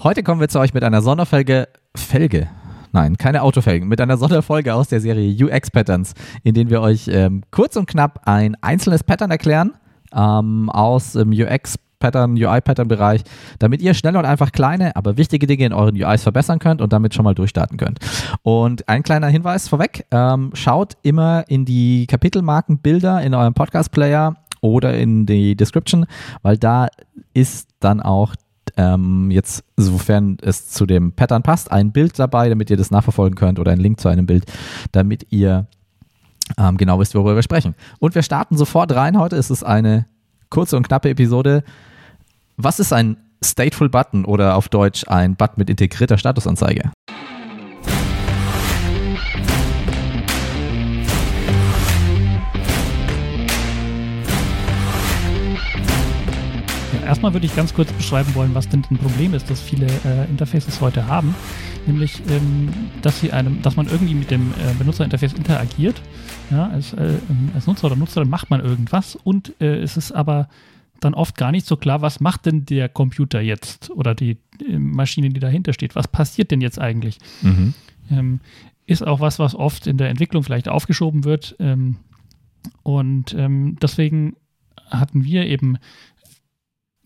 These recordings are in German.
Heute kommen wir zu euch mit einer Sonderfolge Felge. Nein, keine Autofelgen, mit einer Sonderfolge aus der Serie UX Patterns, in denen wir euch ähm, kurz und knapp ein einzelnes Pattern erklären ähm, aus dem UX Pattern, UI-Pattern-Bereich, damit ihr schnell und einfach kleine, aber wichtige Dinge in euren UIs verbessern könnt und damit schon mal durchstarten könnt. Und ein kleiner Hinweis vorweg, ähm, schaut immer in die Kapitelmarkenbilder in eurem Podcast-Player oder in die Description, weil da ist dann auch ähm, jetzt, sofern es zu dem Pattern passt, ein Bild dabei, damit ihr das nachverfolgen könnt oder ein Link zu einem Bild, damit ihr ähm, genau wisst, worüber wir sprechen. Und wir starten sofort rein heute. Es ist eine kurze und knappe Episode. Was ist ein Stateful Button oder auf Deutsch ein Button mit integrierter Statusanzeige? Erstmal würde ich ganz kurz beschreiben wollen, was denn ein Problem ist, das viele äh, Interfaces heute haben. Nämlich, ähm, dass, sie einem, dass man irgendwie mit dem äh, Benutzerinterface interagiert. Ja, als, äh, als, Nutzer oder Nutzerin macht man irgendwas und äh, es ist aber dann oft gar nicht so klar, was macht denn der Computer jetzt oder die äh, Maschine, die dahinter steht. Was passiert denn jetzt eigentlich? Mhm. Ähm, ist auch was, was oft in der Entwicklung vielleicht aufgeschoben wird. Ähm, und ähm, deswegen hatten wir eben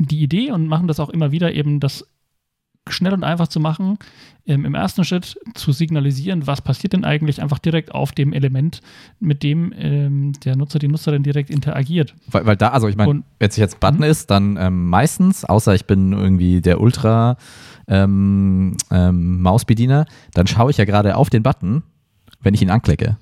die Idee und machen das auch immer wieder eben, das schnell und einfach zu machen, ähm, im ersten Schritt zu signalisieren, was passiert denn eigentlich einfach direkt auf dem Element, mit dem ähm, der Nutzer, die Nutzerin direkt interagiert. Weil, weil da, also ich meine, wenn es jetzt Button mhm. ist, dann ähm, meistens, außer ich bin irgendwie der Ultra ähm, ähm, Mausbediener, dann schaue ich ja gerade auf den Button, wenn ich ihn anklicke.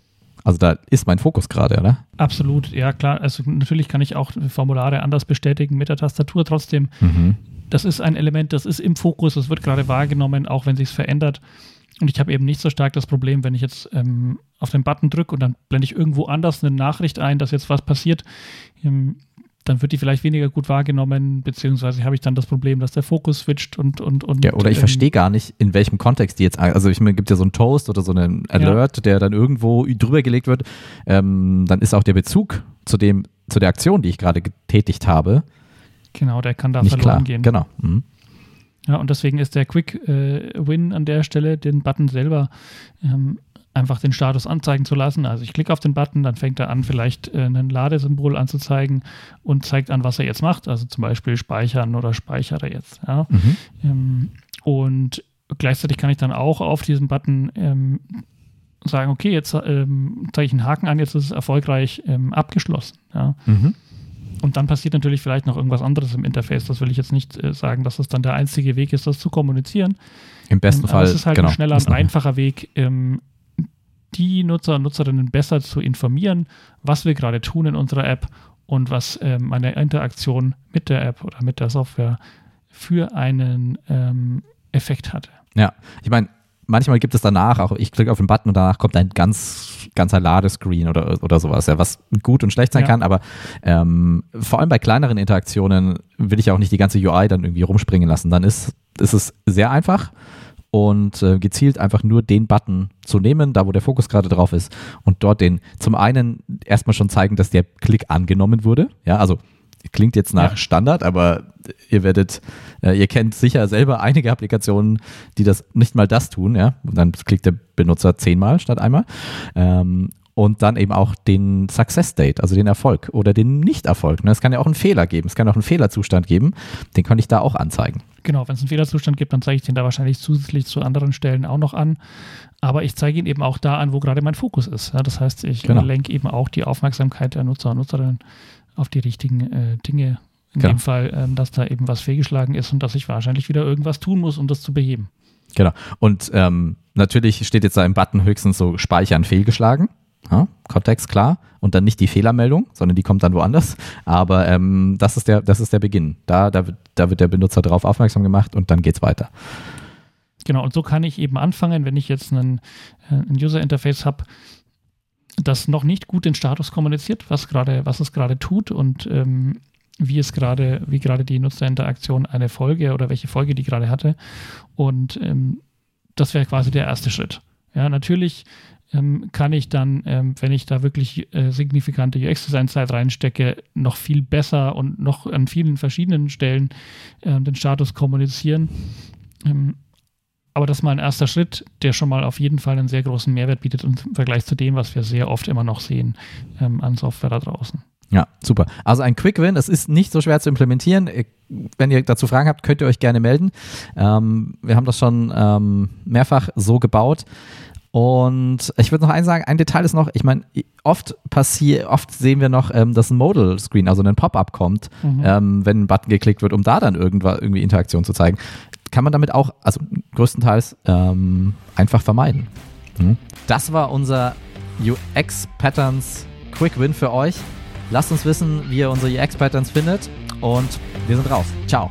Also da ist mein Fokus gerade, oder? Absolut, ja klar. Also natürlich kann ich auch Formulare anders bestätigen mit der Tastatur. Trotzdem, mhm. das ist ein Element, das ist im Fokus, das wird gerade wahrgenommen, auch wenn sich es verändert. Und ich habe eben nicht so stark das Problem, wenn ich jetzt ähm, auf den Button drücke und dann blende ich irgendwo anders eine Nachricht ein, dass jetzt was passiert. Ähm, dann wird die vielleicht weniger gut wahrgenommen, beziehungsweise habe ich dann das Problem, dass der Fokus switcht und und und. Ja, oder ich ähm, verstehe gar nicht, in welchem Kontext die jetzt, also ich meine, gibt ja so einen Toast oder so einen Alert, ja. der dann irgendwo drüber gelegt wird, ähm, dann ist auch der Bezug zu dem, zu der Aktion, die ich gerade getätigt habe. Genau, der kann da nicht verloren klar. gehen. Genau. Mhm. Ja, und deswegen ist der Quick äh, Win an der Stelle, den Button selber ähm, einfach den Status anzeigen zu lassen. Also ich klicke auf den Button, dann fängt er an, vielleicht äh, ein Ladesymbol anzuzeigen und zeigt an, was er jetzt macht. Also zum Beispiel speichern oder speichere jetzt. Ja. Mhm. Ähm, und gleichzeitig kann ich dann auch auf diesem Button ähm, sagen, okay, jetzt ähm, zeige ich einen Haken an, jetzt ist es erfolgreich ähm, abgeschlossen. Ja. Mhm. Und dann passiert natürlich vielleicht noch irgendwas anderes im Interface. Das will ich jetzt nicht äh, sagen, dass das dann der einzige Weg ist, das zu kommunizieren. Im besten ähm, Fall. Es ist halt genau, ein schneller und einfacher Weg, ähm, die Nutzer und Nutzerinnen besser zu informieren, was wir gerade tun in unserer App und was ähm, eine Interaktion mit der App oder mit der Software für einen ähm, Effekt hatte. Ja, ich meine, manchmal gibt es danach auch, ich klicke auf den Button und danach kommt ein ganz, ganzer Ladescreen oder, oder sowas, ja, was gut und schlecht sein ja. kann, aber ähm, vor allem bei kleineren Interaktionen will ich auch nicht die ganze UI dann irgendwie rumspringen lassen. Dann ist, ist es sehr einfach und äh, gezielt einfach nur den Button zu nehmen, da wo der Fokus gerade drauf ist und dort den zum einen erstmal schon zeigen, dass der Klick angenommen wurde. Ja, also klingt jetzt nach ja. Standard, aber ihr werdet, äh, ihr kennt sicher selber einige Applikationen, die das nicht mal das tun, ja. Und dann klickt der Benutzer zehnmal statt einmal. Ähm, und dann eben auch den Success State, also den Erfolg oder den Nicht-Erfolg. Ne? Es kann ja auch einen Fehler geben, es kann auch einen Fehlerzustand geben, den kann ich da auch anzeigen. Genau, wenn es einen Fehlerzustand gibt, dann zeige ich den da wahrscheinlich zusätzlich zu anderen Stellen auch noch an. Aber ich zeige ihn eben auch da an, wo gerade mein Fokus ist. Das heißt, ich genau. lenke eben auch die Aufmerksamkeit der Nutzer und Nutzerinnen auf die richtigen äh, Dinge. In genau. dem Fall, ähm, dass da eben was fehlgeschlagen ist und dass ich wahrscheinlich wieder irgendwas tun muss, um das zu beheben. Genau. Und ähm, natürlich steht jetzt da im Button höchstens so Speichern fehlgeschlagen. Ja, Kontext klar und dann nicht die Fehlermeldung, sondern die kommt dann woanders. Aber ähm, das, ist der, das ist der Beginn. Da, da, wird, da wird der Benutzer darauf aufmerksam gemacht und dann geht es weiter. Genau, und so kann ich eben anfangen, wenn ich jetzt einen, äh, ein User-Interface habe, das noch nicht gut den Status kommuniziert, was gerade, was es gerade tut und ähm, wie es gerade, wie gerade die Nutzerinteraktion eine Folge oder welche Folge die gerade hatte. Und ähm, das wäre quasi der erste Schritt. Ja, natürlich ähm, kann ich dann, ähm, wenn ich da wirklich äh, signifikante UX-Design-Zeit reinstecke, noch viel besser und noch an vielen verschiedenen Stellen äh, den Status kommunizieren. Ähm, aber das ist mal ein erster Schritt, der schon mal auf jeden Fall einen sehr großen Mehrwert bietet im Vergleich zu dem, was wir sehr oft immer noch sehen ähm, an Software da draußen. Ja, super. Also ein Quick Win, es ist nicht so schwer zu implementieren. Wenn ihr dazu Fragen habt, könnt ihr euch gerne melden. Ähm, wir haben das schon ähm, mehrfach so gebaut. Und ich würde noch eins sagen, ein Detail ist noch, ich meine, oft passiert, oft sehen wir noch, ähm, dass ein Modal-Screen, also ein Pop-up kommt, mhm. ähm, wenn ein Button geklickt wird, um da dann irgendwas, irgendwie Interaktion zu zeigen. Kann man damit auch, also größtenteils, ähm, einfach vermeiden. Mhm. Das war unser UX-Patterns Quick Win für euch. Lasst uns wissen, wie ihr unsere UX-Patterns findet und wir sind raus. Ciao.